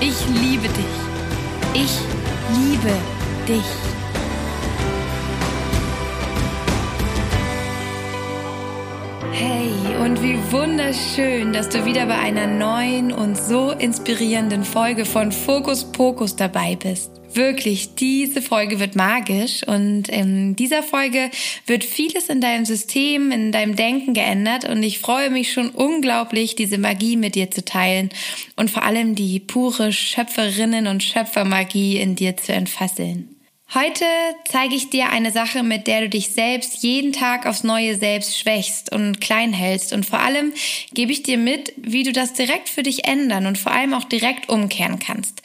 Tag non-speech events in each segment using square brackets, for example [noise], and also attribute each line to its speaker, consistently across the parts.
Speaker 1: Ich liebe dich. Ich liebe dich. Hey, und wie wunderschön, dass du wieder bei einer neuen und so inspirierenden Folge von Fokus Pokus dabei bist. Wirklich, diese Folge wird magisch und in dieser Folge wird vieles in deinem System, in deinem Denken geändert und ich freue mich schon unglaublich, diese Magie mit dir zu teilen und vor allem die pure Schöpferinnen und Schöpfermagie in dir zu entfasseln. Heute zeige ich dir eine Sache, mit der du dich selbst jeden Tag aufs neue selbst schwächst und klein hältst. Und vor allem gebe ich dir mit, wie du das direkt für dich ändern und vor allem auch direkt umkehren kannst.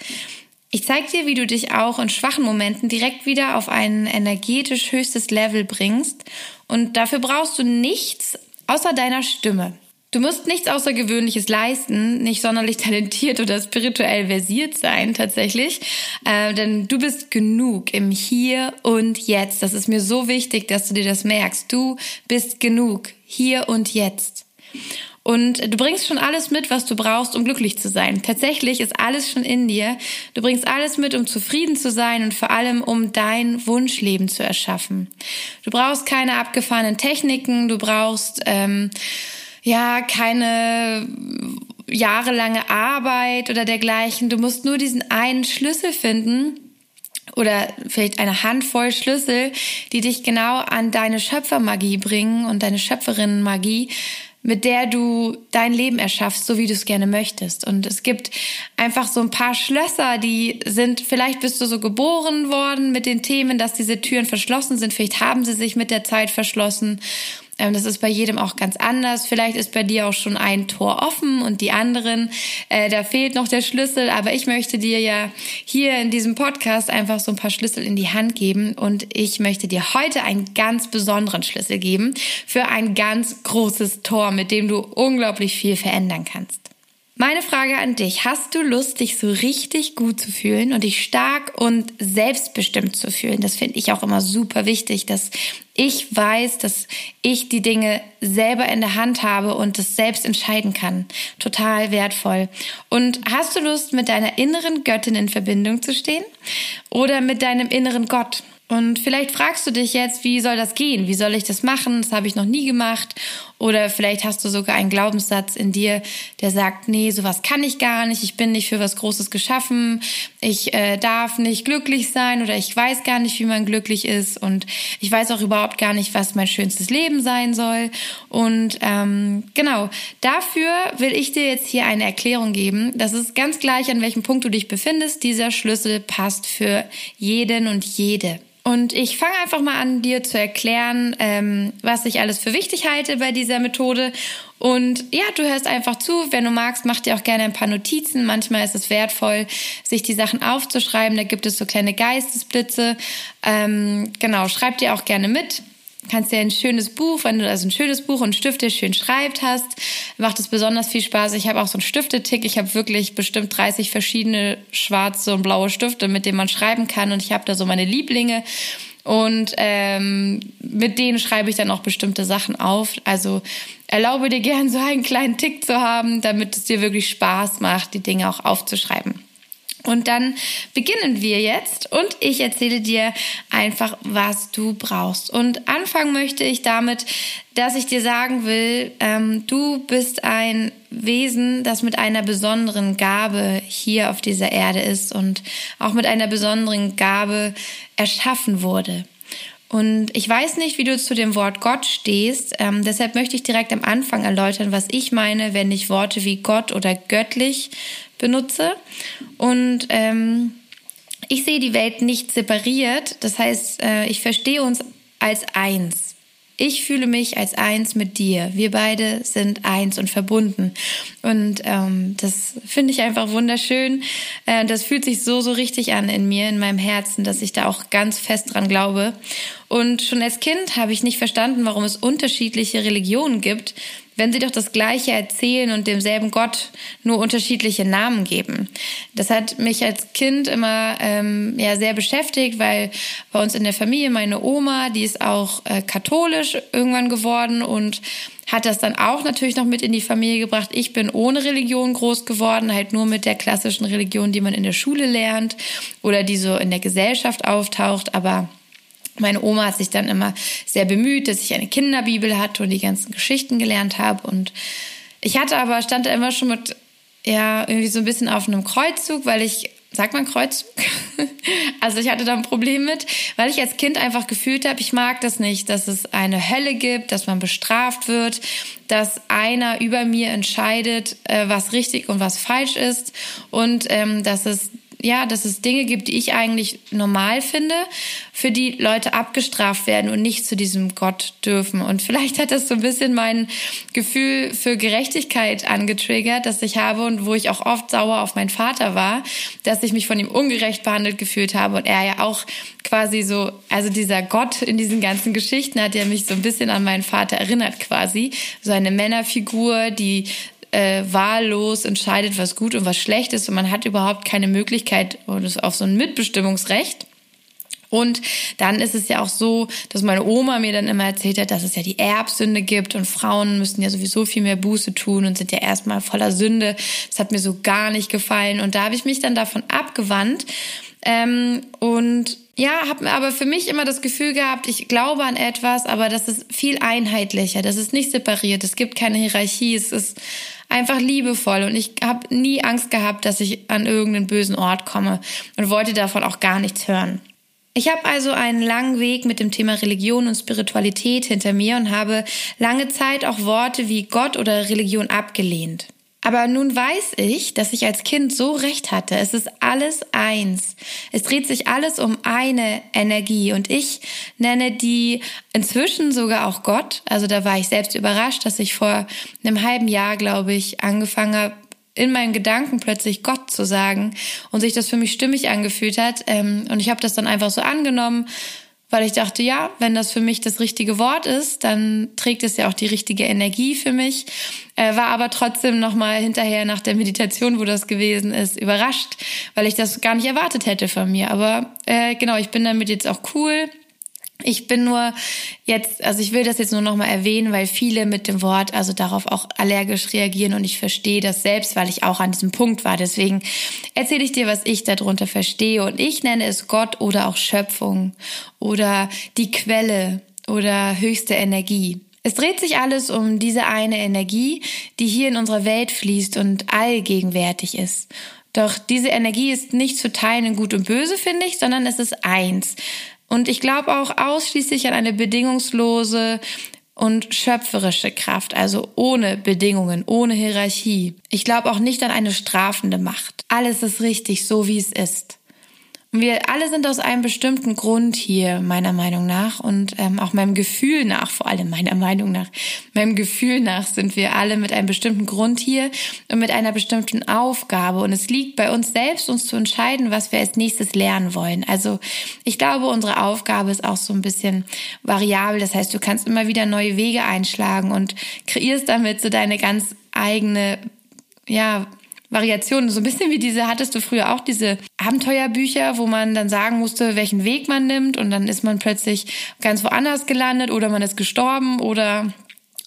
Speaker 1: Ich zeige dir, wie du dich auch in schwachen Momenten direkt wieder auf ein energetisch höchstes Level bringst. Und dafür brauchst du nichts außer deiner Stimme. Du musst nichts Außergewöhnliches leisten, nicht sonderlich [laughs] talentiert oder spirituell versiert sein tatsächlich, äh, denn du bist genug im Hier und Jetzt. Das ist mir so wichtig, dass du dir das merkst. Du bist genug hier und jetzt. Und du bringst schon alles mit, was du brauchst, um glücklich zu sein. Tatsächlich ist alles schon in dir. Du bringst alles mit, um zufrieden zu sein und vor allem, um dein Wunschleben zu erschaffen. Du brauchst keine abgefahrenen Techniken, du brauchst ähm, ja keine jahrelange Arbeit oder dergleichen. Du musst nur diesen einen Schlüssel finden, oder vielleicht eine Handvoll Schlüssel, die dich genau an deine Schöpfermagie bringen und deine Schöpferinnenmagie, mit der du dein Leben erschaffst, so wie du es gerne möchtest. Und es gibt einfach so ein paar Schlösser, die sind, vielleicht bist du so geboren worden mit den Themen, dass diese Türen verschlossen sind, vielleicht haben sie sich mit der Zeit verschlossen ähm, das ist bei jedem auch ganz anders. Vielleicht ist bei dir auch schon ein Tor offen und die anderen, äh, da fehlt noch der Schlüssel. Aber ich möchte dir ja hier in diesem Podcast einfach so ein paar Schlüssel in die Hand geben. Und ich möchte dir heute einen ganz besonderen Schlüssel geben für ein ganz großes Tor, mit dem du unglaublich viel verändern kannst. Meine Frage an dich, hast du Lust, dich so richtig gut zu fühlen und dich stark und selbstbestimmt zu fühlen? Das finde ich auch immer super wichtig, dass ich weiß, dass ich die Dinge selber in der Hand habe und das selbst entscheiden kann. Total wertvoll. Und hast du Lust, mit deiner inneren Göttin in Verbindung zu stehen oder mit deinem inneren Gott? Und vielleicht fragst du dich jetzt, wie soll das gehen? Wie soll ich das machen? Das habe ich noch nie gemacht. Oder vielleicht hast du sogar einen Glaubenssatz in dir, der sagt, nee, sowas kann ich gar nicht. Ich bin nicht für was Großes geschaffen. Ich äh, darf nicht glücklich sein oder ich weiß gar nicht, wie man glücklich ist. Und ich weiß auch überhaupt gar nicht, was mein schönstes Leben sein soll. Und ähm, genau, dafür will ich dir jetzt hier eine Erklärung geben. Das ist ganz gleich, an welchem Punkt du dich befindest. Dieser Schlüssel passt für jeden und jede. Und ich fange einfach mal an, dir zu erklären, ähm, was ich alles für wichtig halte bei dieser Methode. Und ja, du hörst einfach zu. Wenn du magst, mach dir auch gerne ein paar Notizen. Manchmal ist es wertvoll, sich die Sachen aufzuschreiben. Da gibt es so kleine Geistesblitze. Ähm, genau, schreib dir auch gerne mit kannst dir ein schönes Buch, wenn du also ein schönes Buch und Stifte schön schreibt hast, macht es besonders viel Spaß. Ich habe auch so einen Stiftetick. Ich habe wirklich bestimmt 30 verschiedene schwarze und blaue Stifte, mit denen man schreiben kann. Und ich habe da so meine Lieblinge. Und ähm, mit denen schreibe ich dann auch bestimmte Sachen auf. Also erlaube dir gern so einen kleinen Tick zu haben, damit es dir wirklich Spaß macht, die Dinge auch aufzuschreiben. Und dann beginnen wir jetzt und ich erzähle dir einfach, was du brauchst. Und anfangen möchte ich damit, dass ich dir sagen will, ähm, du bist ein Wesen, das mit einer besonderen Gabe hier auf dieser Erde ist und auch mit einer besonderen Gabe erschaffen wurde. Und ich weiß nicht, wie du zu dem Wort Gott stehst. Ähm, deshalb möchte ich direkt am Anfang erläutern, was ich meine, wenn ich Worte wie Gott oder göttlich benutze. Und ähm, ich sehe die Welt nicht separiert. Das heißt, äh, ich verstehe uns als eins. ich fühle mich als eins mit dir. Wir beide sind eins und verbunden. Und ähm, das finde ich einfach wunderschön. Äh, das fühlt sich so, so richtig an in mir, in meinem Herzen, dass ich da auch ganz fest dran glaube. Und schon als Kind habe ich nicht verstanden, warum es unterschiedliche Religionen gibt, wenn sie doch das Gleiche erzählen und demselben Gott nur unterschiedliche Namen geben. Das hat mich als Kind immer ähm, ja sehr beschäftigt, weil bei uns in der Familie meine Oma, die ist auch äh, katholisch irgendwann geworden und hat das dann auch natürlich noch mit in die Familie gebracht. Ich bin ohne Religion groß geworden, halt nur mit der klassischen Religion, die man in der Schule lernt oder die so in der Gesellschaft auftaucht, aber meine Oma hat sich dann immer sehr bemüht, dass ich eine Kinderbibel hatte und die ganzen Geschichten gelernt habe. Und ich hatte aber, stand da immer schon mit, ja, irgendwie so ein bisschen auf einem Kreuzzug, weil ich, sagt man Kreuzzug? [laughs] also ich hatte da ein Problem mit, weil ich als Kind einfach gefühlt habe, ich mag das nicht, dass es eine Hölle gibt, dass man bestraft wird, dass einer über mir entscheidet, äh, was richtig und was falsch ist und ähm, dass es ja, dass es Dinge gibt, die ich eigentlich normal finde, für die Leute abgestraft werden und nicht zu diesem Gott dürfen. Und vielleicht hat das so ein bisschen mein Gefühl für Gerechtigkeit angetriggert, das ich habe und wo ich auch oft sauer auf meinen Vater war, dass ich mich von ihm ungerecht behandelt gefühlt habe und er ja auch quasi so, also dieser Gott in diesen ganzen Geschichten hat ja mich so ein bisschen an meinen Vater erinnert quasi. So eine Männerfigur, die äh, wahllos entscheidet, was gut und was schlecht ist und man hat überhaupt keine Möglichkeit auf so ein Mitbestimmungsrecht. Und dann ist es ja auch so, dass meine Oma mir dann immer erzählt hat, dass es ja die Erbsünde gibt und Frauen müssen ja sowieso viel mehr Buße tun und sind ja erstmal voller Sünde. Das hat mir so gar nicht gefallen. Und da habe ich mich dann davon abgewandt ähm, und ja, habe aber für mich immer das Gefühl gehabt, ich glaube an etwas, aber das ist viel einheitlicher, das ist nicht separiert, es gibt keine Hierarchie, es ist einfach liebevoll und ich habe nie Angst gehabt, dass ich an irgendeinen bösen Ort komme und wollte davon auch gar nichts hören. Ich habe also einen langen Weg mit dem Thema Religion und Spiritualität hinter mir und habe lange Zeit auch Worte wie Gott oder Religion abgelehnt. Aber nun weiß ich, dass ich als Kind so recht hatte. Es ist alles eins. Es dreht sich alles um eine Energie. Und ich nenne die inzwischen sogar auch Gott. Also da war ich selbst überrascht, dass ich vor einem halben Jahr, glaube ich, angefangen habe, in meinen Gedanken plötzlich Gott zu sagen und sich das für mich stimmig angefühlt hat. Ähm, und ich habe das dann einfach so angenommen, weil ich dachte, ja, wenn das für mich das richtige Wort ist, dann trägt es ja auch die richtige Energie für mich. Äh, war aber trotzdem nochmal hinterher nach der Meditation, wo das gewesen ist, überrascht, weil ich das gar nicht erwartet hätte von mir. Aber äh, genau, ich bin damit jetzt auch cool. Ich bin nur jetzt, also ich will das jetzt nur noch mal erwähnen, weil viele mit dem Wort also darauf auch allergisch reagieren und ich verstehe das selbst, weil ich auch an diesem Punkt war. Deswegen erzähle ich dir, was ich darunter verstehe und ich nenne es Gott oder auch Schöpfung oder die Quelle oder höchste Energie. Es dreht sich alles um diese eine Energie, die hier in unserer Welt fließt und allgegenwärtig ist. Doch diese Energie ist nicht zu teilen in Gut und Böse, finde ich, sondern es ist eins. Und ich glaube auch ausschließlich an eine bedingungslose und schöpferische Kraft, also ohne Bedingungen, ohne Hierarchie. Ich glaube auch nicht an eine strafende Macht. Alles ist richtig, so wie es ist. Wir alle sind aus einem bestimmten Grund hier, meiner Meinung nach, und ähm, auch meinem Gefühl nach, vor allem meiner Meinung nach, meinem Gefühl nach sind wir alle mit einem bestimmten Grund hier und mit einer bestimmten Aufgabe. Und es liegt bei uns selbst, uns zu entscheiden, was wir als nächstes lernen wollen. Also ich glaube, unsere Aufgabe ist auch so ein bisschen variabel. Das heißt, du kannst immer wieder neue Wege einschlagen und kreierst damit so deine ganz eigene, ja, Variationen. So ein bisschen wie diese, hattest du früher auch diese Abenteuerbücher, wo man dann sagen musste, welchen Weg man nimmt und dann ist man plötzlich ganz woanders gelandet oder man ist gestorben oder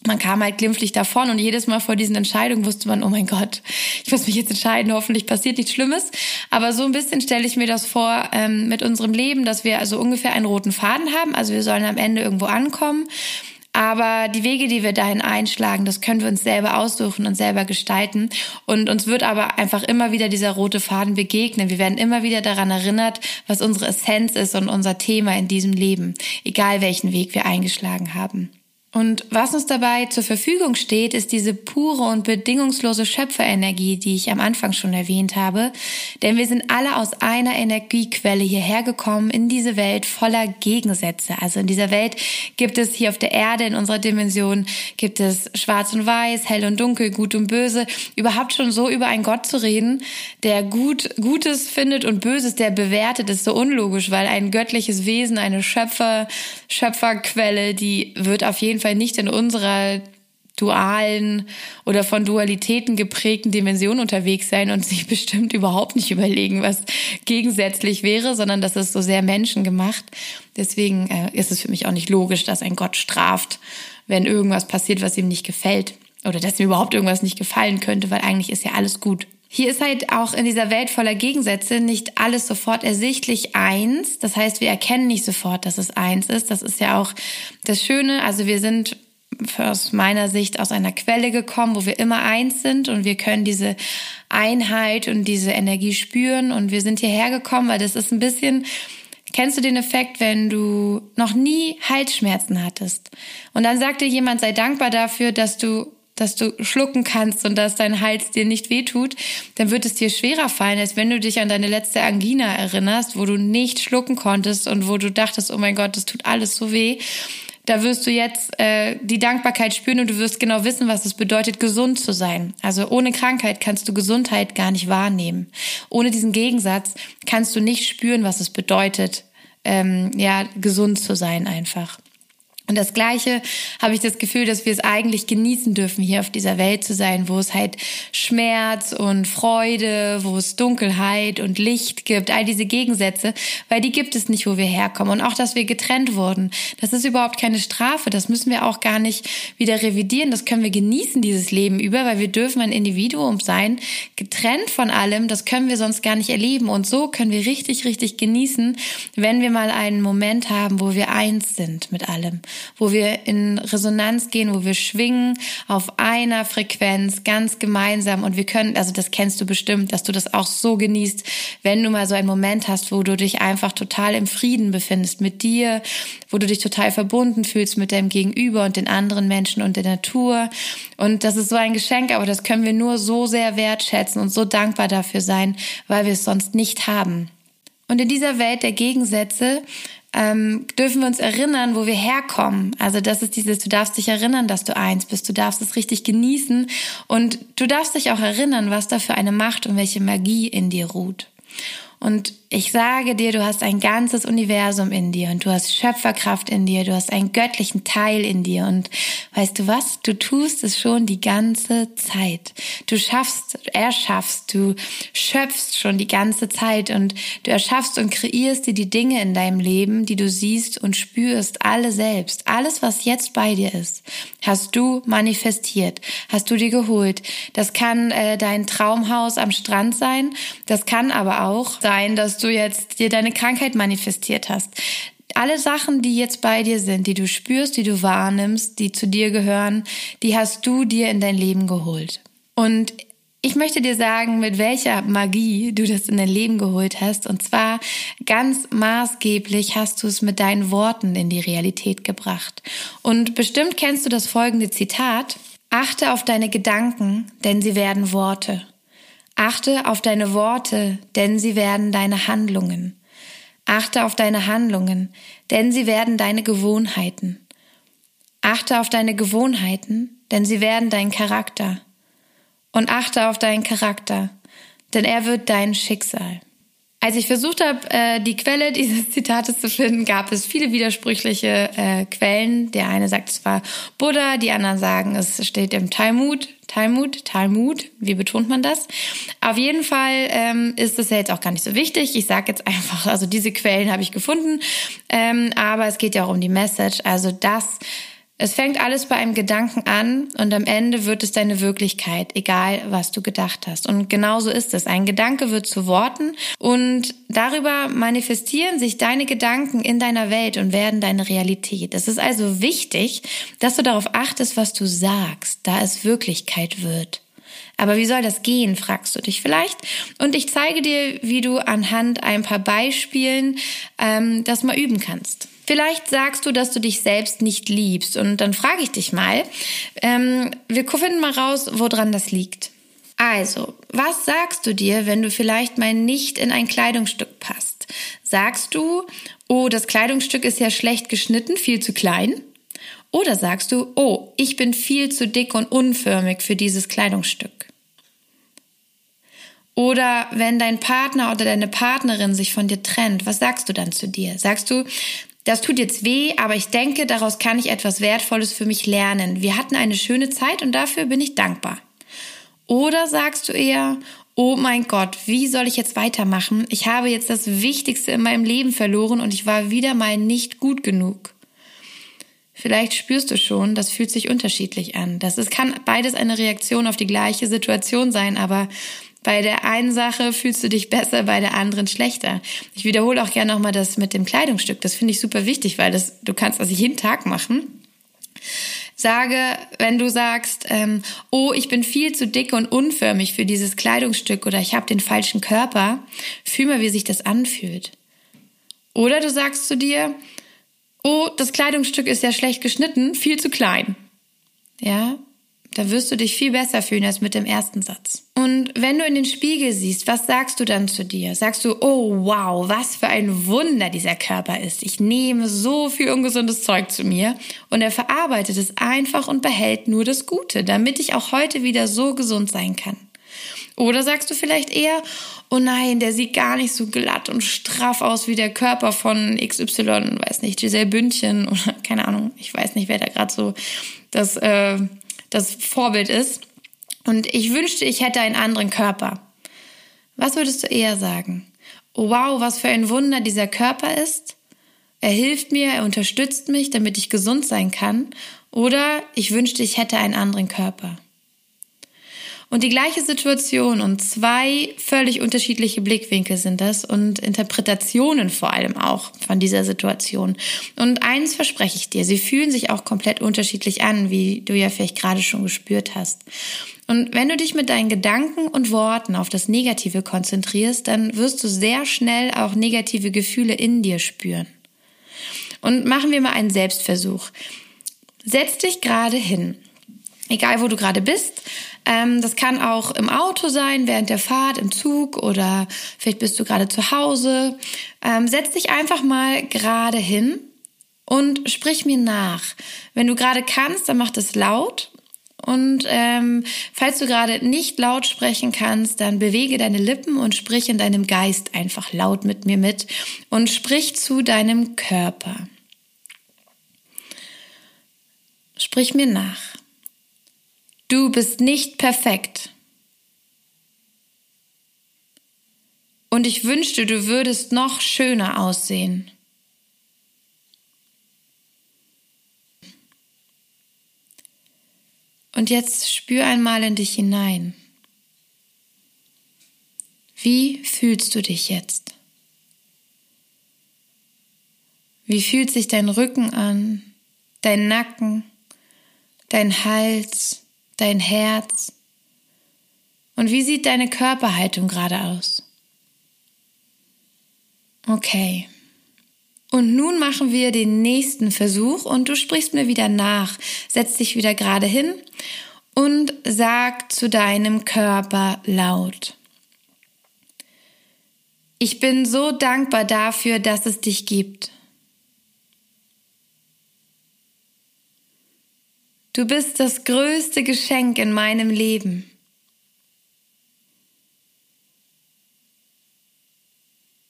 Speaker 1: man kam halt glimpflich davon und jedes Mal vor diesen Entscheidungen wusste man, oh mein Gott, ich muss mich jetzt entscheiden, hoffentlich passiert nichts Schlimmes. Aber so ein bisschen stelle ich mir das vor ähm, mit unserem Leben, dass wir also ungefähr einen roten Faden haben. Also wir sollen am Ende irgendwo ankommen aber die Wege, die wir dahin einschlagen, das können wir uns selber aussuchen und selber gestalten. Und uns wird aber einfach immer wieder dieser rote Faden begegnen. Wir werden immer wieder daran erinnert, was unsere Essenz ist und unser Thema in diesem Leben, egal welchen Weg wir eingeschlagen haben. Und was uns dabei zur Verfügung steht, ist diese pure und bedingungslose Schöpferenergie, die ich am Anfang schon erwähnt habe. Denn wir sind alle aus einer Energiequelle hierher gekommen in diese Welt voller Gegensätze. Also in dieser Welt gibt es hier auf der Erde, in unserer Dimension, gibt es schwarz und weiß, hell und dunkel, gut und böse. Überhaupt schon so über einen Gott zu reden, der gut, Gutes findet und Böses, der bewertet, ist so unlogisch, weil ein göttliches Wesen, eine Schöpfer, Schöpferquelle, die wird auf jeden Fall Fall nicht in unserer dualen oder von Dualitäten geprägten Dimension unterwegs sein und sich [laughs] bestimmt überhaupt nicht überlegen, was gegensätzlich wäre, sondern das ist so sehr menschengemacht. Deswegen äh, ist es für mich auch nicht logisch, dass ein Gott straft, wenn irgendwas passiert, was ihm nicht gefällt oder dass ihm überhaupt irgendwas nicht gefallen könnte, weil eigentlich ist ja alles gut. Hier ist halt auch in dieser Welt voller Gegensätze nicht alles sofort ersichtlich eins. Das heißt, wir erkennen nicht sofort, dass es eins ist. Das ist ja auch das Schöne. Also wir sind aus meiner Sicht aus einer Quelle gekommen, wo wir immer eins sind und wir können diese Einheit und diese Energie spüren und wir sind hierher gekommen, weil das ist ein bisschen, kennst du den Effekt, wenn du noch nie Halsschmerzen hattest und dann sagt dir jemand, sei dankbar dafür, dass du dass du schlucken kannst und dass dein Hals dir nicht wehtut, dann wird es dir schwerer fallen, als wenn du dich an deine letzte Angina erinnerst, wo du nicht schlucken konntest und wo du dachtest, oh mein Gott, das tut alles so weh. Da wirst du jetzt äh, die Dankbarkeit spüren und du wirst genau wissen, was es bedeutet, gesund zu sein. Also ohne Krankheit kannst du Gesundheit gar nicht wahrnehmen. Ohne diesen Gegensatz kannst du nicht spüren, was es bedeutet, ähm, ja, gesund zu sein einfach. Und das Gleiche habe ich das Gefühl, dass wir es eigentlich genießen dürfen, hier auf dieser Welt zu sein, wo es halt Schmerz und Freude, wo es Dunkelheit und Licht gibt, all diese Gegensätze, weil die gibt es nicht, wo wir herkommen. Und auch, dass wir getrennt wurden, das ist überhaupt keine Strafe, das müssen wir auch gar nicht wieder revidieren, das können wir genießen, dieses Leben über, weil wir dürfen ein Individuum sein, getrennt von allem, das können wir sonst gar nicht erleben. Und so können wir richtig, richtig genießen, wenn wir mal einen Moment haben, wo wir eins sind mit allem wo wir in Resonanz gehen, wo wir schwingen auf einer Frequenz ganz gemeinsam und wir können, also das kennst du bestimmt, dass du das auch so genießt, wenn du mal so einen Moment hast, wo du dich einfach total im Frieden befindest mit dir, wo du dich total verbunden fühlst mit deinem Gegenüber und den anderen Menschen und der Natur. Und das ist so ein Geschenk, aber das können wir nur so sehr wertschätzen und so dankbar dafür sein, weil wir es sonst nicht haben. Und in dieser Welt der Gegensätze ähm, dürfen wir uns erinnern, wo wir herkommen. Also das ist dieses, du darfst dich erinnern, dass du eins bist, du darfst es richtig genießen und du darfst dich auch erinnern, was da für eine Macht und welche Magie in dir ruht. Und ich sage dir, du hast ein ganzes Universum in dir und du hast Schöpferkraft in dir, du hast einen göttlichen Teil in dir und weißt du was? Du tust es schon die ganze Zeit. Du schaffst, erschaffst, du schöpfst schon die ganze Zeit und du erschaffst und kreierst dir die Dinge in deinem Leben, die du siehst und spürst, alle selbst. Alles, was jetzt bei dir ist, hast du manifestiert, hast du dir geholt. Das kann äh, dein Traumhaus am Strand sein, das kann aber auch sein, dass du jetzt dir deine Krankheit manifestiert hast. Alle Sachen, die jetzt bei dir sind, die du spürst, die du wahrnimmst, die zu dir gehören, die hast du dir in dein Leben geholt. Und ich möchte dir sagen, mit welcher Magie du das in dein Leben geholt hast. Und zwar ganz maßgeblich hast du es mit deinen Worten in die Realität gebracht. Und bestimmt kennst du das folgende Zitat. Achte auf deine Gedanken, denn sie werden Worte. Achte auf deine Worte, denn sie werden deine Handlungen. Achte auf deine Handlungen, denn sie werden deine Gewohnheiten. Achte auf deine Gewohnheiten, denn sie werden dein Charakter. Und achte auf deinen Charakter, denn er wird dein Schicksal. Als ich versucht habe, äh, die Quelle [laughs] dieses Zitates zu finden, gab es viele widersprüchliche äh, Quellen. Der eine sagt, es war Buddha, die anderen sagen, es steht im Talmud. Talmud, Talmud, wie betont man das? Auf jeden Fall ähm, ist es ja jetzt auch gar nicht so wichtig. Ich sage jetzt einfach, also diese Quellen habe ich gefunden, ähm, aber es geht ja auch um die Message. Also das es fängt alles bei einem Gedanken an und am Ende wird es deine Wirklichkeit, egal was du gedacht hast. Und genauso ist es. Ein Gedanke wird zu Worten und darüber manifestieren sich deine Gedanken in deiner Welt und werden deine Realität. Es ist also wichtig, dass du darauf achtest, was du sagst, da es Wirklichkeit wird. Aber wie soll das gehen, fragst du dich vielleicht. Und ich zeige dir, wie du anhand ein paar Beispielen ähm, das mal üben kannst. Vielleicht sagst du, dass du dich selbst nicht liebst. Und dann frage ich dich mal, ähm, wir finden mal raus, woran das liegt. Also, was sagst du dir, wenn du vielleicht mal nicht in ein Kleidungsstück passt? Sagst du, oh, das Kleidungsstück ist ja schlecht geschnitten, viel zu klein? Oder sagst du, oh, ich bin viel zu dick und unförmig für dieses Kleidungsstück? Oder wenn dein Partner oder deine Partnerin sich von dir trennt, was sagst du dann zu dir? Sagst du, das tut jetzt weh, aber ich denke, daraus kann ich etwas Wertvolles für mich lernen. Wir hatten eine schöne Zeit und dafür bin ich dankbar. Oder sagst du eher, oh mein Gott, wie soll ich jetzt weitermachen? Ich habe jetzt das Wichtigste in meinem Leben verloren und ich war wieder mal nicht gut genug. Vielleicht spürst du schon, das fühlt sich unterschiedlich an. Das ist, kann beides eine Reaktion auf die gleiche Situation sein, aber bei der einen Sache fühlst du dich besser, bei der anderen schlechter. Ich wiederhole auch gerne nochmal das mit dem Kleidungsstück. Das finde ich super wichtig, weil das, du kannst das jeden Tag machen. Sage, wenn du sagst, ähm, oh, ich bin viel zu dick und unförmig für dieses Kleidungsstück oder ich habe den falschen Körper, fühl mal, wie sich das anfühlt. Oder du sagst zu dir, oh, das Kleidungsstück ist ja schlecht geschnitten, viel zu klein. Ja, da wirst du dich viel besser fühlen als mit dem ersten Satz. Und wenn du in den Spiegel siehst, was sagst du dann zu dir? Sagst du, oh wow, was für ein Wunder dieser Körper ist. Ich nehme so viel ungesundes Zeug zu mir und er verarbeitet es einfach und behält nur das Gute, damit ich auch heute wieder so gesund sein kann. Oder sagst du vielleicht eher, oh nein, der sieht gar nicht so glatt und straff aus wie der Körper von XY, weiß nicht, Giselle Bündchen oder [laughs] keine Ahnung, ich weiß nicht, wer da gerade so das äh, das Vorbild ist. Und ich wünschte, ich hätte einen anderen Körper. Was würdest du eher sagen? Oh, wow, was für ein Wunder dieser Körper ist. Er hilft mir, er unterstützt mich, damit ich gesund sein kann. Oder ich wünschte, ich hätte einen anderen Körper. Und die gleiche Situation und zwei völlig unterschiedliche Blickwinkel sind das und Interpretationen vor allem auch von dieser Situation. Und eins verspreche ich dir, sie fühlen sich auch komplett unterschiedlich an, wie du ja vielleicht gerade schon gespürt hast. Und wenn du dich mit deinen Gedanken und Worten auf das Negative konzentrierst, dann wirst du sehr schnell auch negative Gefühle in dir spüren. Und machen wir mal einen Selbstversuch. Setz dich gerade hin. Egal wo du gerade bist, ähm, das kann auch im Auto sein, während der Fahrt, im Zug oder vielleicht bist du gerade zu Hause. Ähm, setz dich einfach mal gerade hin und sprich mir nach. Wenn du gerade kannst, dann mach das laut. Und ähm, falls du gerade nicht laut sprechen kannst, dann bewege deine Lippen und sprich in deinem Geist einfach laut mit mir mit und sprich zu deinem Körper. Sprich mir nach. Du bist nicht perfekt. Und ich wünschte, du würdest noch schöner aussehen. Und jetzt spür einmal in dich hinein. Wie fühlst du dich jetzt? Wie fühlt sich dein Rücken an, dein Nacken, dein Hals, dein Herz? Und wie sieht deine Körperhaltung gerade aus? Okay. Und nun machen wir den nächsten Versuch und du sprichst mir wieder nach. Setz dich wieder gerade hin und sag zu deinem Körper laut. Ich bin so dankbar dafür, dass es dich gibt. Du bist das größte Geschenk in meinem Leben.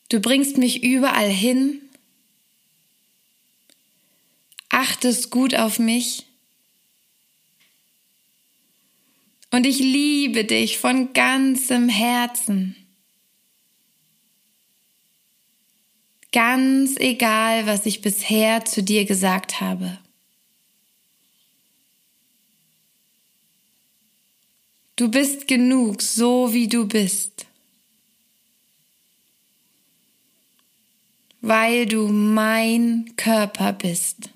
Speaker 1: Du bringst mich überall hin, achtest gut auf mich und ich liebe dich von ganzem Herzen. Ganz egal, was ich bisher zu dir gesagt habe. Du bist genug, so wie du bist. Weil du mein Körper bist.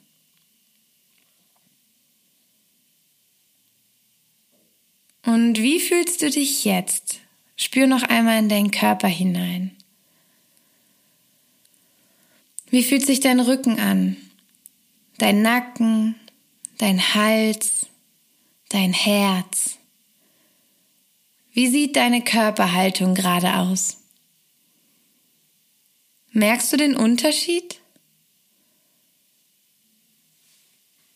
Speaker 1: Und wie fühlst du dich jetzt? Spür noch einmal in deinen Körper hinein. Wie fühlt sich dein Rücken an? Dein Nacken, dein Hals, dein Herz? Wie sieht deine Körperhaltung gerade aus? Merkst du den Unterschied?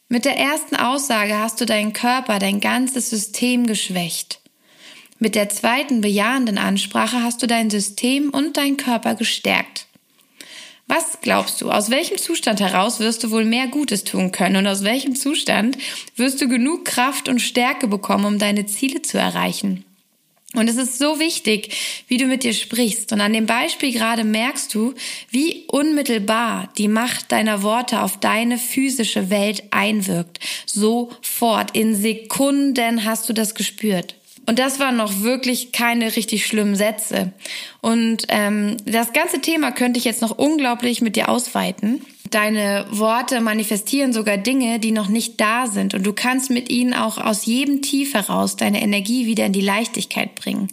Speaker 1: Mit der ersten Aussage hast du deinen Körper, dein ganzes System geschwächt. Mit der zweiten bejahenden Ansprache hast du dein System und deinen Körper gestärkt. Was glaubst du, aus welchem Zustand heraus wirst du wohl mehr Gutes tun können und aus welchem Zustand wirst du genug Kraft und Stärke bekommen, um deine Ziele zu erreichen? Und es ist so wichtig, wie du mit dir sprichst. Und an dem Beispiel gerade merkst du, wie unmittelbar die Macht deiner Worte auf deine physische Welt einwirkt. Sofort, in Sekunden hast du das gespürt. Und das waren noch wirklich keine richtig schlimmen Sätze. Und ähm, das ganze Thema könnte ich jetzt noch unglaublich mit dir ausweiten. Deine Worte manifestieren sogar Dinge, die noch nicht da sind. Und du kannst mit ihnen auch aus jedem Tief heraus deine Energie wieder in die Leichtigkeit bringen.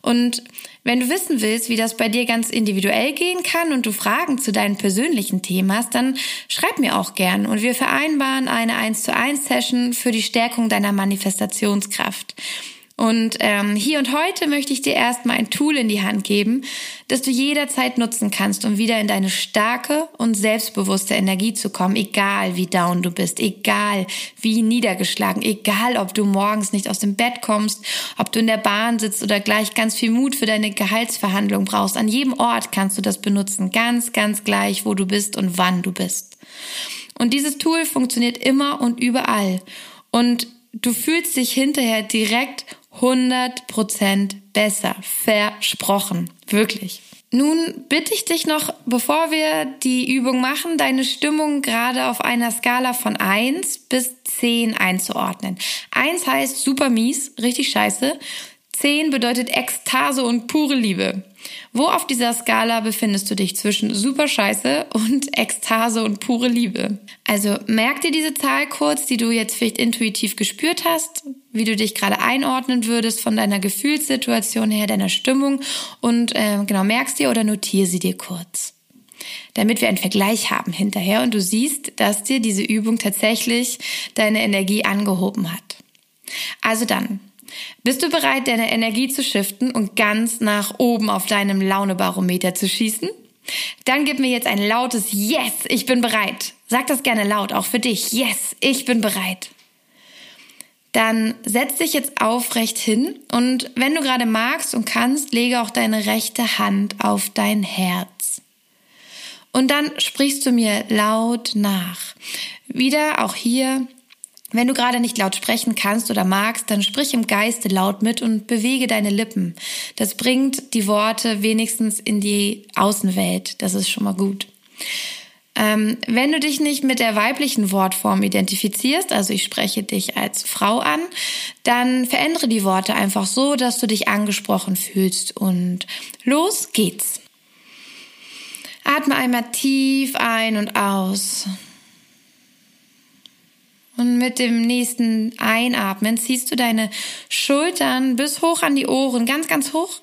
Speaker 1: Und wenn du wissen willst, wie das bei dir ganz individuell gehen kann und du Fragen zu deinen persönlichen Themen hast, dann schreib mir auch gern und wir vereinbaren eine 1 zu 1 Session für die Stärkung deiner Manifestationskraft. Und ähm, hier und heute möchte ich dir erstmal ein Tool in die Hand geben, das du jederzeit nutzen kannst, um wieder in deine starke und selbstbewusste Energie zu kommen, egal wie down du bist, egal wie niedergeschlagen, egal ob du morgens nicht aus dem Bett kommst, ob du in der Bahn sitzt oder gleich ganz viel Mut für deine Gehaltsverhandlung brauchst. An jedem Ort kannst du das benutzen, ganz, ganz gleich, wo du bist und wann du bist. Und dieses Tool funktioniert immer und überall. Und du fühlst dich hinterher direkt 100% besser. Versprochen. Wirklich. Nun bitte ich dich noch, bevor wir die Übung machen, deine Stimmung gerade auf einer Skala von 1 bis 10 einzuordnen. 1 heißt super mies, richtig scheiße. 10 bedeutet Ekstase und pure Liebe. Wo auf dieser Skala befindest du dich zwischen super scheiße und Ekstase und pure Liebe? Also merk dir diese Zahl kurz, die du jetzt vielleicht intuitiv gespürt hast, wie du dich gerade einordnen würdest von deiner Gefühlssituation her, deiner Stimmung und äh, genau merkst dir oder notiere sie dir kurz. Damit wir einen Vergleich haben hinterher und du siehst, dass dir diese Übung tatsächlich deine Energie angehoben hat. Also dann, bist du bereit, deine Energie zu shiften und ganz nach oben auf deinem Launebarometer zu schießen? Dann gib mir jetzt ein lautes Yes, ich bin bereit. Sag das gerne laut, auch für dich. Yes, ich bin bereit. Dann setz dich jetzt aufrecht hin und wenn du gerade magst und kannst, lege auch deine rechte Hand auf dein Herz. Und dann sprichst du mir laut nach. Wieder auch hier wenn du gerade nicht laut sprechen kannst oder magst, dann sprich im Geiste laut mit und bewege deine Lippen. Das bringt die Worte wenigstens in die Außenwelt. Das ist schon mal gut. Ähm, wenn du dich nicht mit der weiblichen Wortform identifizierst, also ich spreche dich als Frau an, dann verändere die Worte einfach so, dass du dich angesprochen fühlst und los geht's. Atme einmal tief ein und aus. Und mit dem nächsten Einatmen ziehst du deine Schultern bis hoch an die Ohren, ganz, ganz hoch.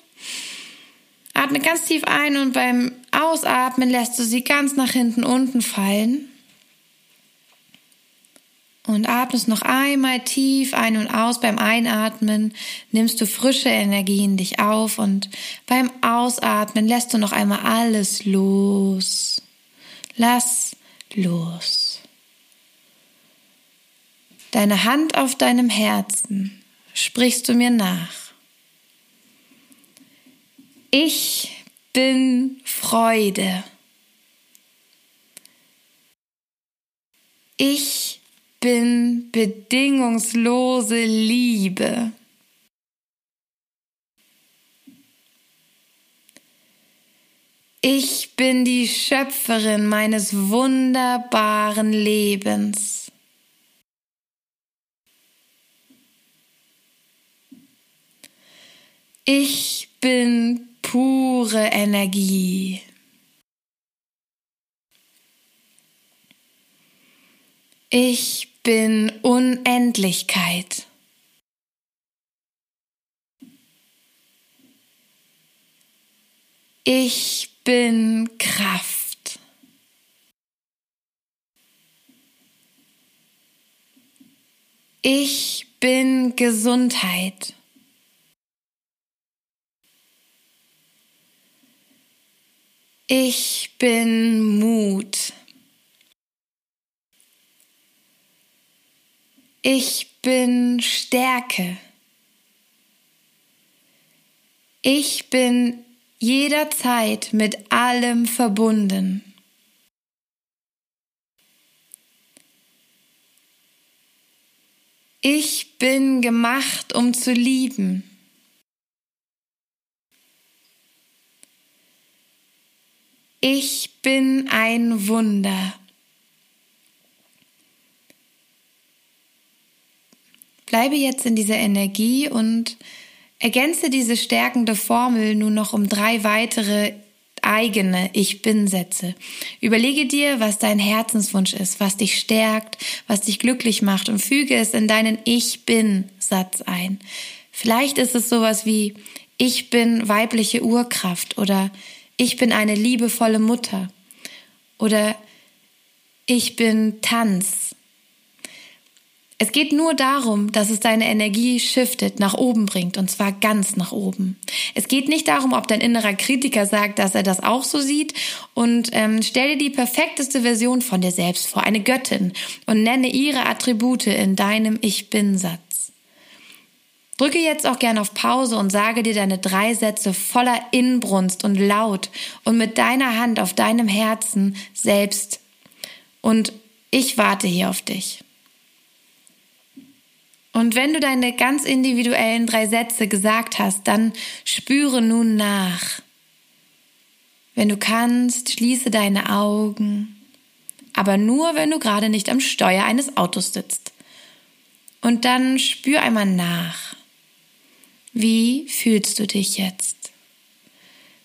Speaker 1: Atme ganz tief ein und beim Ausatmen lässt du sie ganz nach hinten unten fallen. Und atmest noch einmal tief ein und aus. Beim Einatmen nimmst du frische Energie in dich auf und beim Ausatmen lässt du noch einmal alles los. Lass los deine Hand auf deinem Herzen, sprichst du mir nach. Ich bin Freude. Ich bin bedingungslose Liebe. Ich bin die Schöpferin meines wunderbaren Lebens. Ich bin pure Energie. Ich bin Unendlichkeit. Ich bin Kraft. Ich bin Gesundheit. Ich bin Mut. Ich bin Stärke. Ich bin jederzeit mit allem verbunden. Ich bin gemacht, um zu lieben. Ich bin ein Wunder. Bleibe jetzt in dieser Energie und ergänze diese stärkende Formel nun noch um drei weitere eigene Ich bin Sätze. Überlege dir, was dein Herzenswunsch ist, was dich stärkt, was dich glücklich macht und füge es in deinen Ich bin Satz ein. Vielleicht ist es sowas wie Ich bin weibliche Urkraft oder Ich bin eine liebevolle Mutter oder Ich bin Tanz es geht nur darum, dass es deine Energie shiftet, nach oben bringt, und zwar ganz nach oben. Es geht nicht darum, ob dein innerer Kritiker sagt, dass er das auch so sieht. Und ähm, stell dir die perfekteste Version von dir selbst vor, eine Göttin, und nenne ihre Attribute in deinem Ich bin-Satz. Drücke jetzt auch gerne auf Pause und sage dir deine drei Sätze voller Inbrunst und laut und mit deiner Hand auf deinem Herzen selbst. Und ich warte hier auf dich. Und wenn du deine ganz individuellen drei Sätze gesagt hast, dann spüre nun nach. Wenn du kannst, schließe deine Augen, aber nur, wenn du gerade nicht am Steuer eines Autos sitzt. Und dann spür einmal nach. Wie fühlst du dich jetzt?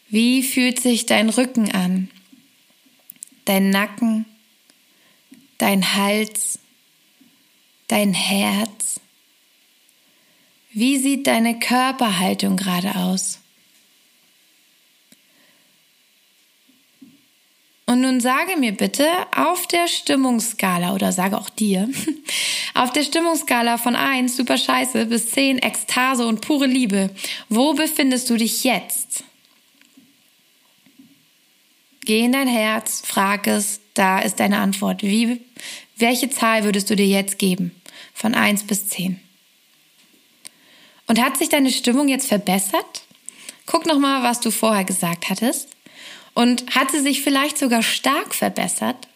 Speaker 1: Wie fühlt sich dein Rücken an? Dein Nacken? Dein Hals? Dein Herz? Wie sieht deine Körperhaltung gerade aus? Und nun sage mir bitte auf der Stimmungsskala oder sage auch dir, [laughs] auf der Stimmungsskala von 1 super scheiße bis 10 Ekstase und pure Liebe, wo befindest du dich jetzt? Geh in dein Herz, frag es, da ist deine Antwort. Wie, welche Zahl würdest du dir jetzt geben? Von 1 bis 10. Und hat sich deine Stimmung jetzt verbessert? Guck noch mal, was du vorher gesagt hattest. Und hat sie sich vielleicht sogar stark verbessert?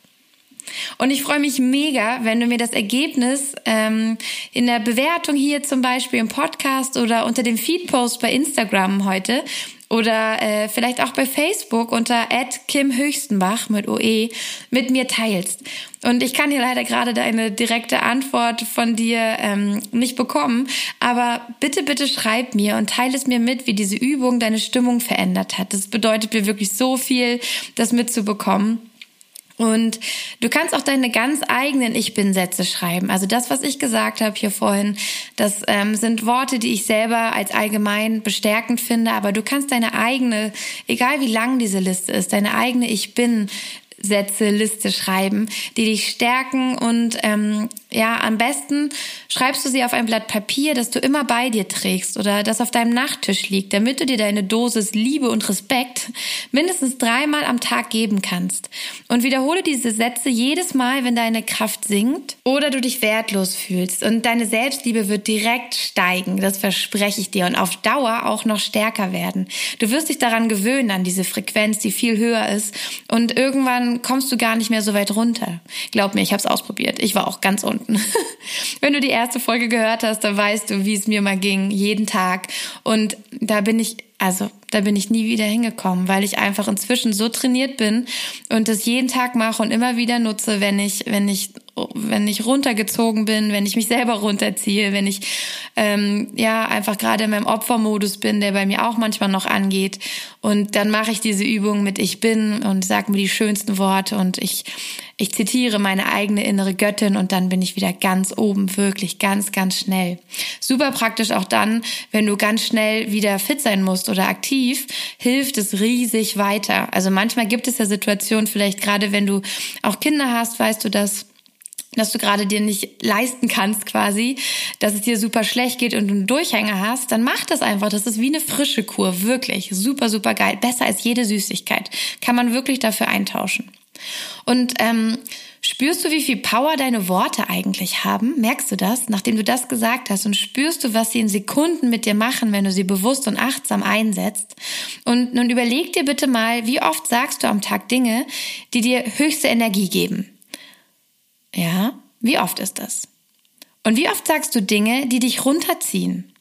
Speaker 1: Und ich freue mich mega, wenn du mir das Ergebnis ähm, in der Bewertung hier zum Beispiel im Podcast oder unter dem Feedpost bei Instagram heute oder äh, vielleicht auch bei Facebook unter Kim Höchstenbach mit OE mit mir teilst. Und ich kann hier leider gerade deine direkte Antwort von dir ähm, nicht bekommen, aber bitte, bitte schreib mir und teile es mir mit, wie diese Übung deine Stimmung verändert hat. Das bedeutet mir wirklich so viel, das mitzubekommen. Und du kannst auch deine ganz eigenen Ich bin-Sätze schreiben. Also das, was ich gesagt habe hier vorhin, das ähm, sind Worte, die ich selber als allgemein bestärkend finde. Aber du kannst deine eigene, egal wie lang diese Liste ist, deine eigene Ich bin Sätze, Liste schreiben, die dich stärken und ähm, ja, am besten schreibst du sie auf ein Blatt Papier, das du immer bei dir trägst oder das auf deinem Nachttisch liegt, damit du dir deine Dosis Liebe und Respekt mindestens dreimal am Tag geben kannst. Und wiederhole diese Sätze jedes Mal, wenn deine Kraft sinkt oder du dich wertlos fühlst. Und deine Selbstliebe wird direkt steigen, das verspreche ich dir, und auf Dauer auch noch stärker werden. Du wirst dich daran gewöhnen, an diese Frequenz, die viel höher ist. Und irgendwann kommst du gar nicht mehr so weit runter. Glaub mir, ich habe es ausprobiert. Ich war auch ganz unten. [laughs] Wenn du die erste Folge gehört hast, dann weißt du, wie es mir mal ging, jeden Tag. Und da bin ich, also da bin ich nie wieder hingekommen, weil ich einfach inzwischen so trainiert bin und das jeden Tag mache und immer wieder nutze, wenn ich, wenn ich, wenn ich runtergezogen bin, wenn ich mich selber runterziehe, wenn ich ähm, ja einfach gerade in meinem Opfermodus bin, der bei mir auch manchmal noch angeht. Und dann mache ich diese Übung mit Ich bin und sage mir die schönsten Worte und ich ich zitiere meine eigene innere Göttin und dann bin ich wieder ganz oben, wirklich ganz, ganz schnell. Super praktisch auch dann, wenn du ganz schnell wieder fit sein musst oder aktiv aktiv, hilft es riesig weiter. Also manchmal gibt es ja Situationen, vielleicht gerade wenn du auch Kinder hast, weißt du das, dass du gerade dir nicht leisten kannst quasi, dass es dir super schlecht geht und du einen Durchhänger hast, dann mach das einfach. Das ist wie eine frische Kur, wirklich super, super geil. Besser als jede Süßigkeit. Kann man wirklich dafür eintauschen. Und ähm, spürst du, wie viel Power deine Worte eigentlich haben? Merkst du das, nachdem du das gesagt hast? Und spürst du, was sie in Sekunden mit dir machen, wenn du sie bewusst und achtsam einsetzt? Und nun überleg dir bitte mal, wie oft sagst du am Tag Dinge, die dir höchste Energie geben? Ja, wie oft ist das? Und wie oft sagst du Dinge, die dich runterziehen?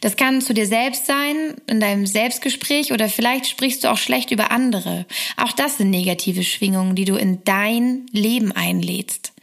Speaker 1: Das kann zu dir selbst sein, in deinem Selbstgespräch oder vielleicht sprichst du auch schlecht über andere. Auch das sind negative Schwingungen, die du in dein Leben einlädst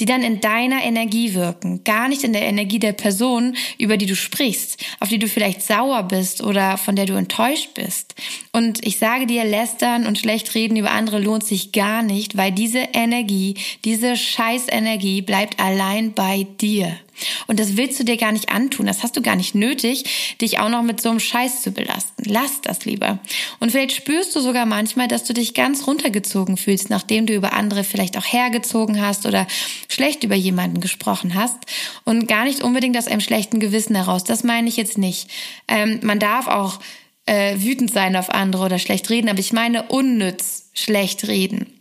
Speaker 1: die dann in deiner Energie wirken, gar nicht in der Energie der Person, über die du sprichst, auf die du vielleicht sauer bist oder von der du enttäuscht bist. Und ich sage dir, lästern und schlecht reden über andere lohnt sich gar nicht, weil diese Energie, diese Scheißenergie bleibt allein bei dir. Und das willst du dir gar nicht antun. Das hast du gar nicht nötig, dich auch noch mit so einem Scheiß zu belasten. Lass das lieber. Und vielleicht spürst du sogar manchmal, dass du dich ganz runtergezogen fühlst, nachdem du über andere vielleicht auch hergezogen hast oder schlecht über jemanden gesprochen hast. Und gar nicht unbedingt aus einem schlechten Gewissen heraus. Das meine ich jetzt nicht. Ähm, man darf auch äh, wütend sein auf andere oder schlecht reden, aber ich meine unnütz schlecht reden.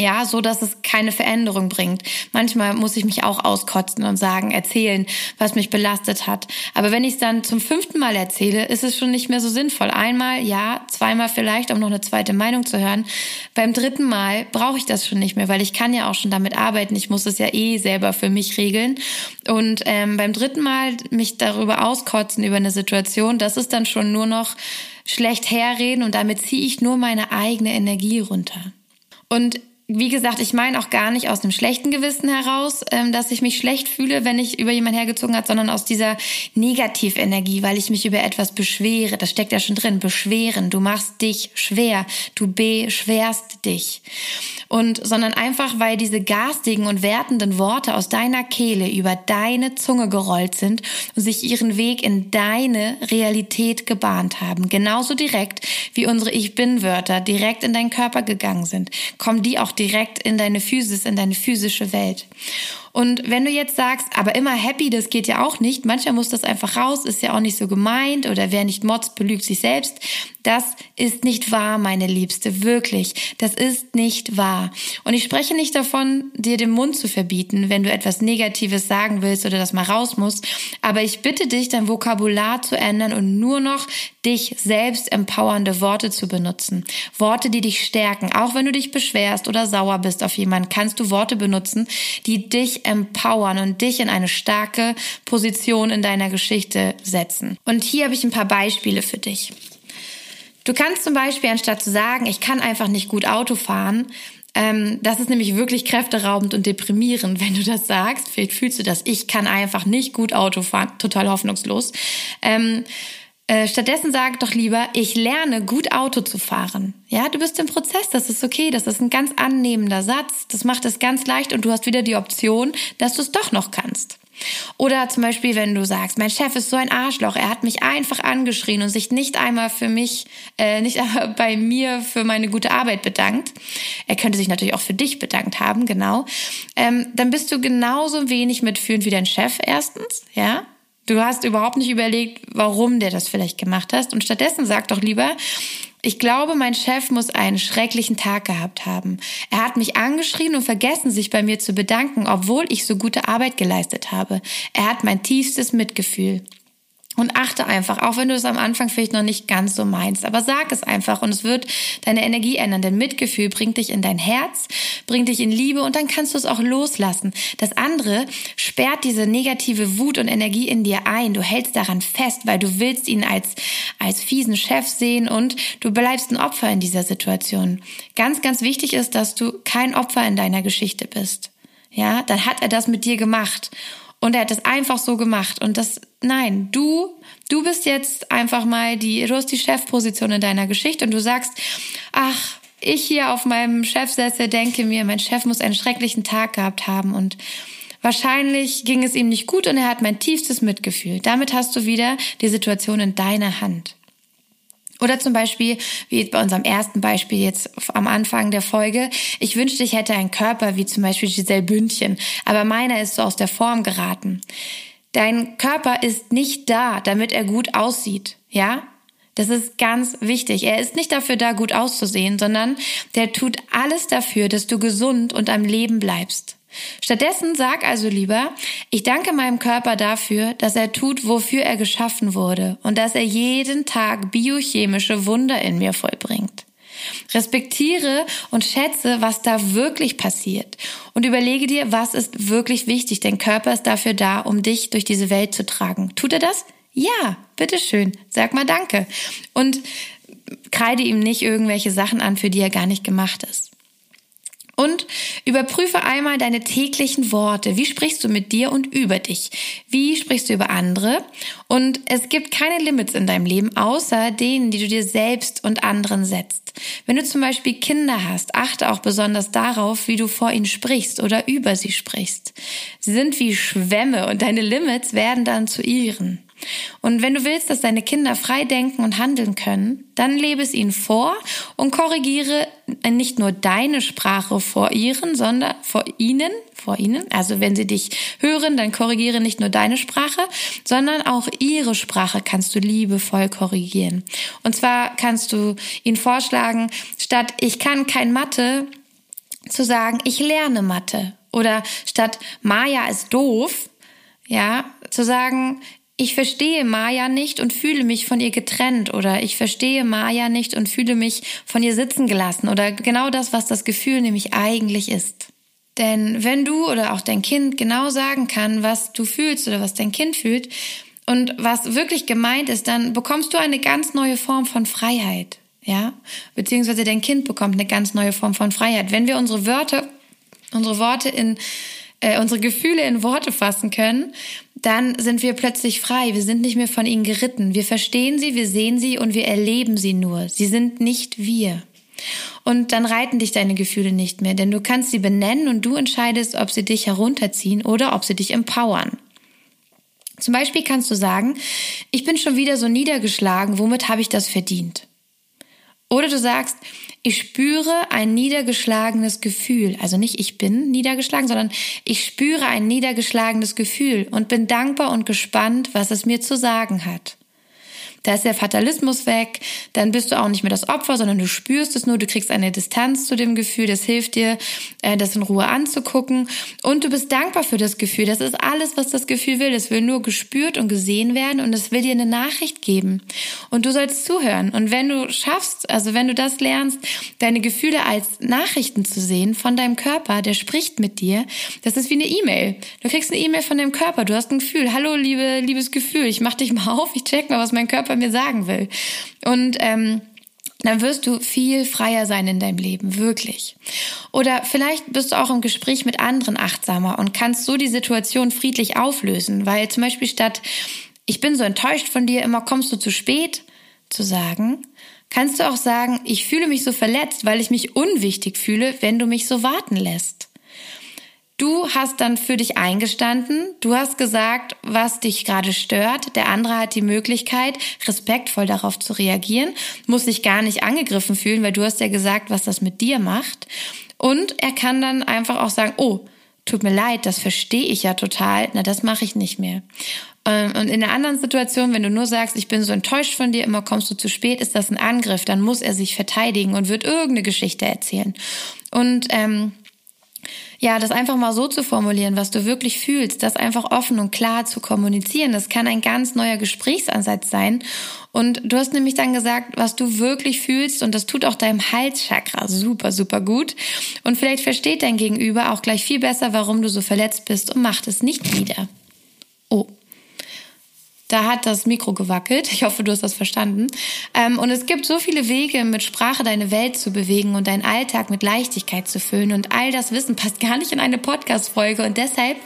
Speaker 1: Ja, so dass es keine Veränderung bringt. Manchmal muss ich mich auch auskotzen und sagen, erzählen, was mich belastet hat. Aber wenn ich es dann zum fünften Mal erzähle, ist es schon nicht mehr so sinnvoll. Einmal, ja, zweimal vielleicht, um noch eine zweite Meinung zu hören. Beim dritten Mal brauche ich das schon nicht mehr, weil ich kann ja auch schon damit arbeiten. Ich muss es ja eh selber für mich regeln. Und ähm, beim dritten Mal mich darüber auskotzen über eine Situation, das ist dann schon nur noch schlecht herreden und damit ziehe ich nur meine eigene Energie runter. Und wie gesagt, ich meine auch gar nicht aus einem schlechten Gewissen heraus, ähm, dass ich mich schlecht fühle, wenn ich über jemanden hergezogen hat, sondern aus dieser Negativenergie, weil ich mich über etwas beschwere. Das steckt ja schon drin. Beschweren. Du machst dich schwer. Du beschwerst dich und sondern einfach, weil diese garstigen und wertenden Worte aus deiner Kehle über deine Zunge gerollt sind und sich ihren Weg in deine Realität gebahnt haben. Genauso direkt wie unsere Ich bin Wörter direkt in deinen Körper gegangen sind, kommen die auch direkt in deine Physis, in deine physische Welt. Und wenn du jetzt sagst, aber immer happy, das geht ja auch nicht, manchmal muss das einfach raus, ist ja auch nicht so gemeint oder wer nicht motzt, belügt sich selbst. Das ist nicht wahr, meine Liebste, wirklich. Das ist nicht wahr. Und ich spreche nicht davon, dir den Mund zu verbieten, wenn du etwas Negatives sagen willst oder das mal raus muss. Aber ich bitte dich, dein Vokabular zu ändern und nur noch dich selbst empowernde Worte zu benutzen. Worte, die dich stärken. Auch wenn du dich beschwerst oder sauer bist auf jemanden, kannst du Worte benutzen, die dich empowern und dich in eine starke Position in deiner Geschichte setzen. Und hier habe ich ein paar Beispiele für dich. Du kannst zum Beispiel, anstatt zu sagen, ich kann einfach nicht gut Auto fahren, ähm, das ist nämlich wirklich kräfteraubend und deprimierend, wenn du das sagst. Vielleicht fühlst du das, ich kann einfach nicht gut Auto fahren, total hoffnungslos. Ähm, äh, stattdessen sag doch lieber, ich lerne gut Auto zu fahren. Ja, du bist im Prozess, das ist okay, das ist ein ganz annehmender Satz, das macht es ganz leicht und du hast wieder die Option, dass du es doch noch kannst. Oder zum Beispiel, wenn du sagst, mein Chef ist so ein Arschloch, er hat mich einfach angeschrien und sich nicht einmal für mich, äh, nicht einmal [laughs] bei mir für meine gute Arbeit bedankt. Er könnte sich natürlich auch für dich bedankt haben, genau. Ähm, dann bist du genauso wenig mitfühlend wie dein Chef erstens, ja. Du hast überhaupt nicht überlegt, warum der das vielleicht gemacht hast. Und stattdessen sag doch lieber, ich glaube, mein Chef muss einen schrecklichen Tag gehabt haben. Er hat mich angeschrien und vergessen, sich bei mir zu bedanken, obwohl ich so gute Arbeit geleistet habe. Er hat mein tiefstes Mitgefühl. Und achte einfach, auch wenn du es am Anfang vielleicht noch nicht ganz so meinst, aber sag es einfach und es wird deine Energie ändern. Denn Mitgefühl bringt dich in dein Herz, bringt dich in Liebe und dann kannst du es auch loslassen. Das andere sperrt diese negative Wut und Energie in dir ein. Du hältst daran fest, weil du willst ihn als, als fiesen Chef sehen und du bleibst ein Opfer in dieser Situation. Ganz, ganz wichtig ist, dass du kein Opfer in deiner Geschichte bist. Ja, dann hat er das mit dir gemacht. Und er hat es einfach so gemacht. Und das, nein, du, du bist jetzt einfach mal die, du hast die Chefposition in deiner Geschichte und du sagst, ach, ich hier auf meinem Chefsessel denke mir, mein Chef muss einen schrecklichen Tag gehabt haben und wahrscheinlich ging es ihm nicht gut und er hat mein tiefstes Mitgefühl. Damit hast du wieder die Situation in deiner Hand. Oder zum Beispiel, wie bei unserem ersten Beispiel jetzt am Anfang der Folge, ich wünschte, ich hätte einen Körper wie zum Beispiel Giselle Bündchen, aber meiner ist so aus der Form geraten. Dein Körper ist nicht da, damit er gut aussieht, ja? Das ist ganz wichtig. Er ist nicht dafür da, gut auszusehen, sondern der tut alles dafür, dass du gesund und am Leben bleibst. Stattdessen sag also lieber, ich danke meinem Körper dafür, dass er tut, wofür er geschaffen wurde und dass er jeden Tag biochemische Wunder in mir vollbringt. Respektiere und schätze, was da wirklich passiert und überlege dir, was ist wirklich wichtig. Dein Körper ist dafür da, um dich durch diese Welt zu tragen. Tut er das? Ja, bitteschön. Sag mal Danke. Und kreide ihm nicht irgendwelche Sachen an, für die er gar nicht gemacht ist. Und überprüfe einmal deine täglichen Worte. Wie sprichst du mit dir und über dich? Wie sprichst du über andere? Und es gibt keine Limits in deinem Leben, außer denen, die du dir selbst und anderen setzt. Wenn du zum Beispiel Kinder hast, achte auch besonders darauf, wie du vor ihnen sprichst oder über sie sprichst. Sie sind wie Schwämme und deine Limits werden dann zu ihren. Und wenn du willst, dass deine Kinder frei denken und handeln können, dann lebe es ihnen vor und korrigiere nicht nur deine Sprache vor ihren, sondern vor ihnen, vor ihnen. Also wenn sie dich hören, dann korrigiere nicht nur deine Sprache, sondern auch ihre Sprache kannst du liebevoll korrigieren. Und zwar kannst du ihnen vorschlagen, statt ich kann kein Mathe, zu sagen, ich lerne Mathe. Oder statt Maya ist doof, ja, zu sagen, ich verstehe Maya nicht und fühle mich von ihr getrennt oder ich verstehe Maya nicht und fühle mich von ihr sitzen gelassen oder genau das, was das Gefühl nämlich eigentlich ist. Denn wenn du oder auch dein Kind genau sagen kann, was du fühlst oder was dein Kind fühlt und was wirklich gemeint ist, dann bekommst du eine ganz neue Form von Freiheit. Ja, beziehungsweise dein Kind bekommt eine ganz neue Form von Freiheit. Wenn wir unsere Wörter, unsere Worte in äh, unsere Gefühle in Worte fassen können, dann sind wir plötzlich frei. Wir sind nicht mehr von ihnen geritten. Wir verstehen sie, wir sehen sie und wir erleben sie nur. Sie sind nicht wir. Und dann reiten dich deine Gefühle nicht mehr, denn du kannst sie benennen und du entscheidest, ob sie dich herunterziehen oder ob sie dich empowern. Zum Beispiel kannst du sagen, ich bin schon wieder so niedergeschlagen, womit habe ich das verdient? Oder du sagst, ich spüre ein niedergeschlagenes Gefühl. Also nicht ich bin niedergeschlagen, sondern ich spüre ein niedergeschlagenes Gefühl und bin dankbar und gespannt, was es mir zu sagen hat. Da ist der Fatalismus weg, dann bist du auch nicht mehr das Opfer, sondern du spürst es nur, du kriegst eine Distanz zu dem Gefühl, das hilft dir, äh, das in Ruhe anzugucken. Und du bist dankbar für das Gefühl. Das ist alles, was das Gefühl will. Es will nur gespürt und gesehen werden und es will dir eine Nachricht geben. Und du sollst zuhören. Und wenn du schaffst, also wenn du das lernst, deine Gefühle als Nachrichten zu sehen von deinem Körper, der spricht mit dir, das ist wie eine E-Mail. Du kriegst eine E-Mail von deinem Körper, du hast ein Gefühl, hallo liebe, liebes Gefühl, ich mach dich mal [laughs] auf, ich check mal, was mein Körper Körper mir sagen will. Und ähm, dann wirst du viel freier sein in deinem Leben, wirklich. Oder vielleicht bist du auch im Gespräch mit anderen achtsamer und kannst so die Situation friedlich auflösen, weil zum Beispiel statt ich bin so enttäuscht von dir, immer kommst du zu spät zu sagen, kannst du auch sagen, ich fühle mich so verletzt, weil ich mich unwichtig fühle, wenn du mich so warten lässt. Du hast dann für dich eingestanden, du hast gesagt, was dich gerade stört. Der andere hat die Möglichkeit, respektvoll darauf zu reagieren, muss sich gar nicht angegriffen fühlen, weil du hast ja gesagt, was das mit dir macht. Und er kann dann einfach auch sagen, oh, tut mir leid, das verstehe ich ja total, na, das mache ich nicht mehr. Ähm, und in einer anderen Situation, wenn du nur sagst, ich bin so enttäuscht von dir, immer kommst du zu spät, ist das ein Angriff, dann muss er sich verteidigen und wird irgendeine Geschichte erzählen. Und ähm, ja, das einfach mal so zu formulieren, was du wirklich fühlst, das einfach offen und klar zu kommunizieren, das kann ein ganz neuer Gesprächsansatz sein. Und du hast nämlich dann gesagt, was du wirklich fühlst und das tut auch deinem Halschakra super, super gut. Und vielleicht versteht dein Gegenüber auch gleich viel besser, warum du so verletzt bist und macht es nicht wieder. Oh, da hat das Mikro gewackelt. Ich hoffe, du hast das verstanden. Ähm, und es gibt so viele Wege, mit Sprache deine Welt zu bewegen und deinen Alltag mit Leichtigkeit zu füllen. Und all das Wissen passt gar nicht in eine Podcast-Folge. Und deshalb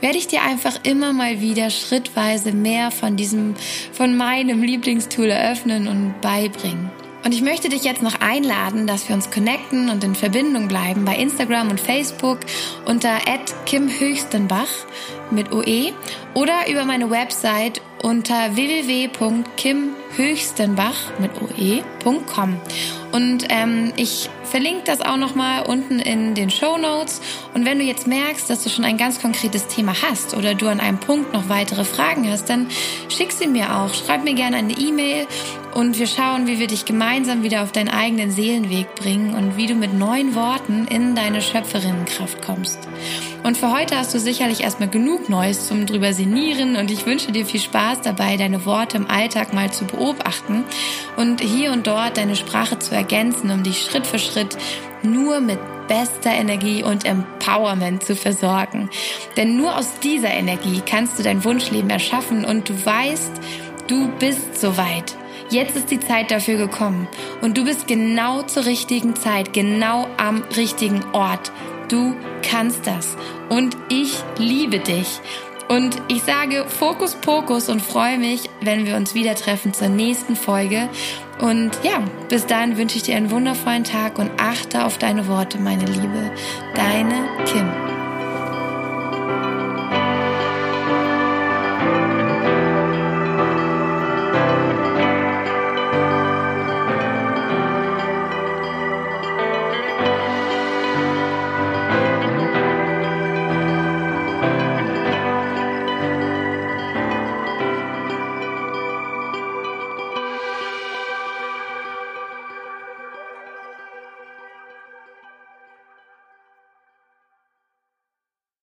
Speaker 1: werde ich dir einfach immer mal wieder schrittweise mehr von diesem, von meinem Lieblingstool eröffnen und beibringen. Und ich möchte dich jetzt noch einladen, dass wir uns connecten und in Verbindung bleiben bei Instagram und Facebook unter @kimhöchstenbach mit OE oder über meine Website unter www.kimhöchstenbach mit oe.com. Und ähm, ich verlinke das auch nochmal unten in den Show Notes. Und wenn du jetzt merkst, dass du schon ein ganz konkretes Thema hast oder du an einem Punkt noch weitere Fragen hast, dann schick sie mir auch. Schreib mir gerne eine E-Mail und wir schauen, wie wir dich gemeinsam wieder auf deinen eigenen Seelenweg bringen und wie du mit neuen Worten in deine Schöpferinnenkraft kommst. Und für heute hast du sicherlich erstmal genug Neues zum drüber sinnieren und ich wünsche dir viel Spaß dabei, deine Worte im Alltag mal zu beobachten und hier und dort deine Sprache zu ergänzen, um dich Schritt für Schritt nur mit bester Energie und Empowerment zu versorgen. Denn nur aus dieser Energie kannst du dein Wunschleben erschaffen und du weißt, du bist soweit. Jetzt ist die Zeit dafür gekommen und du bist genau zur richtigen Zeit, genau am richtigen Ort. Du kannst das und ich liebe dich. Und ich sage Fokus Pokus und freue mich, wenn wir uns wieder treffen zur nächsten Folge. Und ja, bis dahin wünsche ich dir einen wundervollen Tag und achte auf deine Worte, meine Liebe. Deine Kim.